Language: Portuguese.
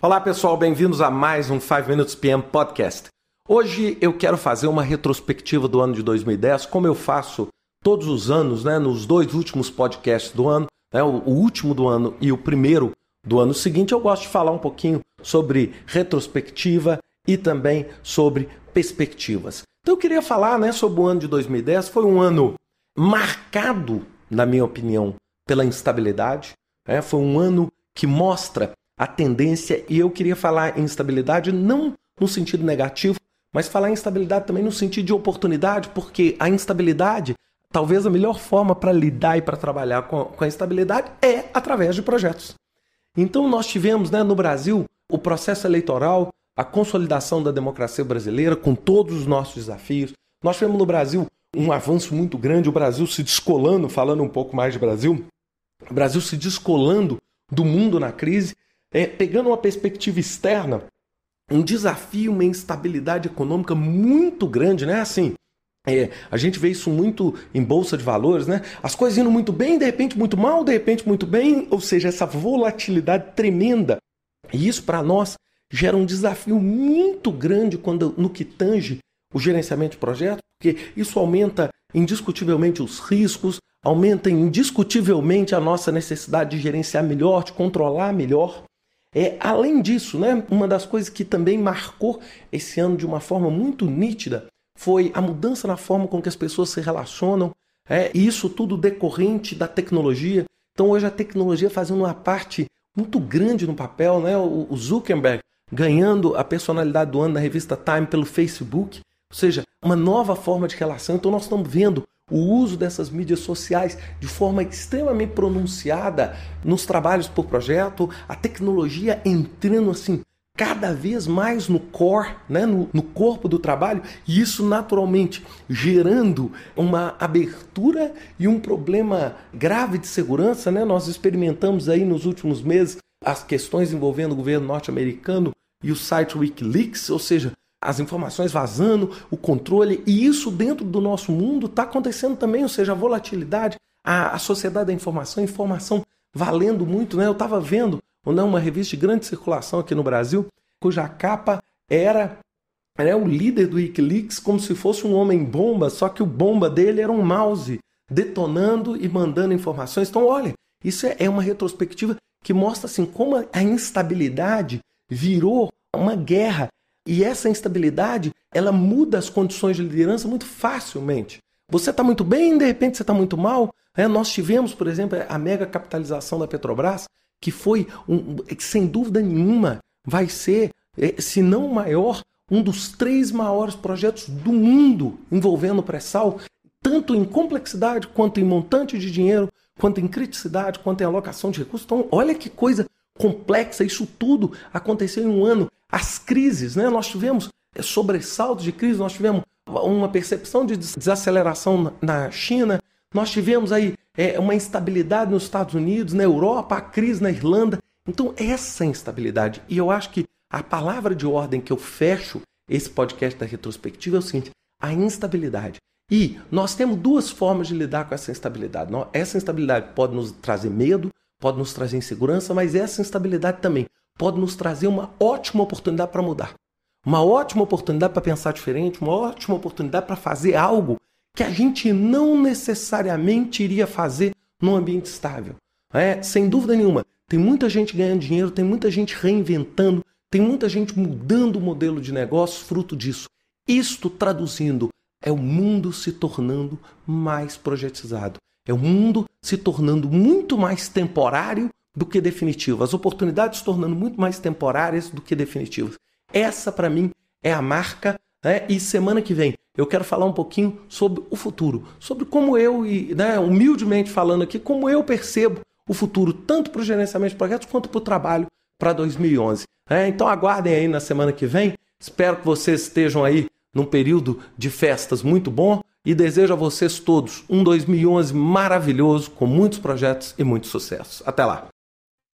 Olá pessoal, bem-vindos a mais um 5 Minutes PM Podcast. Hoje eu quero fazer uma retrospectiva do ano de 2010, como eu faço todos os anos, né, nos dois últimos podcasts do ano, né, o, último do ano e o primeiro do ano seguinte. Eu gosto de falar um pouquinho sobre retrospectiva e também sobre perspectivas. Então eu queria falar né, sobre o ano de 2010. Foi um ano marcado, na minha opinião, pela instabilidade. Né? Foi um ano que mostra a tendência, e eu queria falar em instabilidade não no sentido negativo, mas falar em instabilidade também no sentido de oportunidade, porque a instabilidade, talvez a melhor forma para lidar e para trabalhar com, com a instabilidade é através de projetos. Então nós tivemos né, no Brasil o processo eleitoral, a consolidação da democracia brasileira com todos os nossos desafios. Nós tivemos no Brasil um avanço muito grande, o Brasil se descolando, falando um pouco mais de Brasil, o Brasil se descolando do mundo na crise é, pegando uma perspectiva externa, um desafio, uma instabilidade econômica muito grande, né? Assim, é, a gente vê isso muito em bolsa de valores, né? As coisas indo muito bem, de repente muito mal, de repente muito bem, ou seja, essa volatilidade tremenda. E isso para nós gera um desafio muito grande quando no que tange o gerenciamento de projetos, porque isso aumenta indiscutivelmente os riscos, aumenta indiscutivelmente a nossa necessidade de gerenciar melhor, de controlar melhor. É, além disso, né, uma das coisas que também marcou esse ano de uma forma muito nítida foi a mudança na forma com que as pessoas se relacionam, é, e isso tudo decorrente da tecnologia. Então hoje a tecnologia fazendo uma parte muito grande no papel, né? o Zuckerberg ganhando a personalidade do ano na revista Time pelo Facebook, ou seja, uma nova forma de relação. Então nós estamos vendo o uso dessas mídias sociais de forma extremamente pronunciada nos trabalhos por projeto, a tecnologia entrando assim cada vez mais no core, né, no, no corpo do trabalho, e isso naturalmente gerando uma abertura e um problema grave de segurança. Né? Nós experimentamos aí nos últimos meses as questões envolvendo o governo norte-americano e o site Wikileaks, ou seja, as informações vazando, o controle, e isso dentro do nosso mundo está acontecendo também, ou seja, a volatilidade, a, a sociedade da informação, informação valendo muito. Né? Eu estava vendo né, uma revista de grande circulação aqui no Brasil, cuja capa era era o líder do Wikileaks como se fosse um homem bomba, só que o bomba dele era um mouse detonando e mandando informações. Então, olha, isso é, é uma retrospectiva que mostra assim como a instabilidade virou uma guerra e essa instabilidade, ela muda as condições de liderança muito facilmente. Você está muito bem, de repente você está muito mal. É, nós tivemos, por exemplo, a mega capitalização da Petrobras, que foi, um, sem dúvida nenhuma, vai ser, é, se não o maior, um dos três maiores projetos do mundo envolvendo pré-sal, tanto em complexidade, quanto em montante de dinheiro, quanto em criticidade, quanto em alocação de recursos. Então, olha que coisa complexa, isso tudo aconteceu em um ano as crises, né? Nós tivemos é, sobressaltos de crise, nós tivemos uma percepção de desaceleração na China, nós tivemos aí é, uma instabilidade nos Estados Unidos, na Europa, a crise na Irlanda. Então, essa instabilidade, e eu acho que a palavra de ordem que eu fecho esse podcast da retrospectiva é o seguinte: a instabilidade. E nós temos duas formas de lidar com essa instabilidade. Essa instabilidade pode nos trazer medo, pode nos trazer insegurança, mas essa instabilidade também pode nos trazer uma ótima oportunidade para mudar. Uma ótima oportunidade para pensar diferente, uma ótima oportunidade para fazer algo que a gente não necessariamente iria fazer num ambiente estável. É, sem dúvida nenhuma, tem muita gente ganhando dinheiro, tem muita gente reinventando, tem muita gente mudando o modelo de negócio fruto disso. Isto traduzindo é o mundo se tornando mais projetizado. É o mundo se tornando muito mais temporário do que definitivo, as oportunidades se tornando muito mais temporárias do que definitivas. Essa, para mim, é a marca. Né? E semana que vem eu quero falar um pouquinho sobre o futuro, sobre como eu, e né, humildemente falando aqui, como eu percebo o futuro, tanto para o gerenciamento de projetos quanto para o trabalho para 2011. É, então aguardem aí na semana que vem. Espero que vocês estejam aí num período de festas muito bom e desejo a vocês todos um 2011 maravilhoso, com muitos projetos e muito sucesso. Até lá!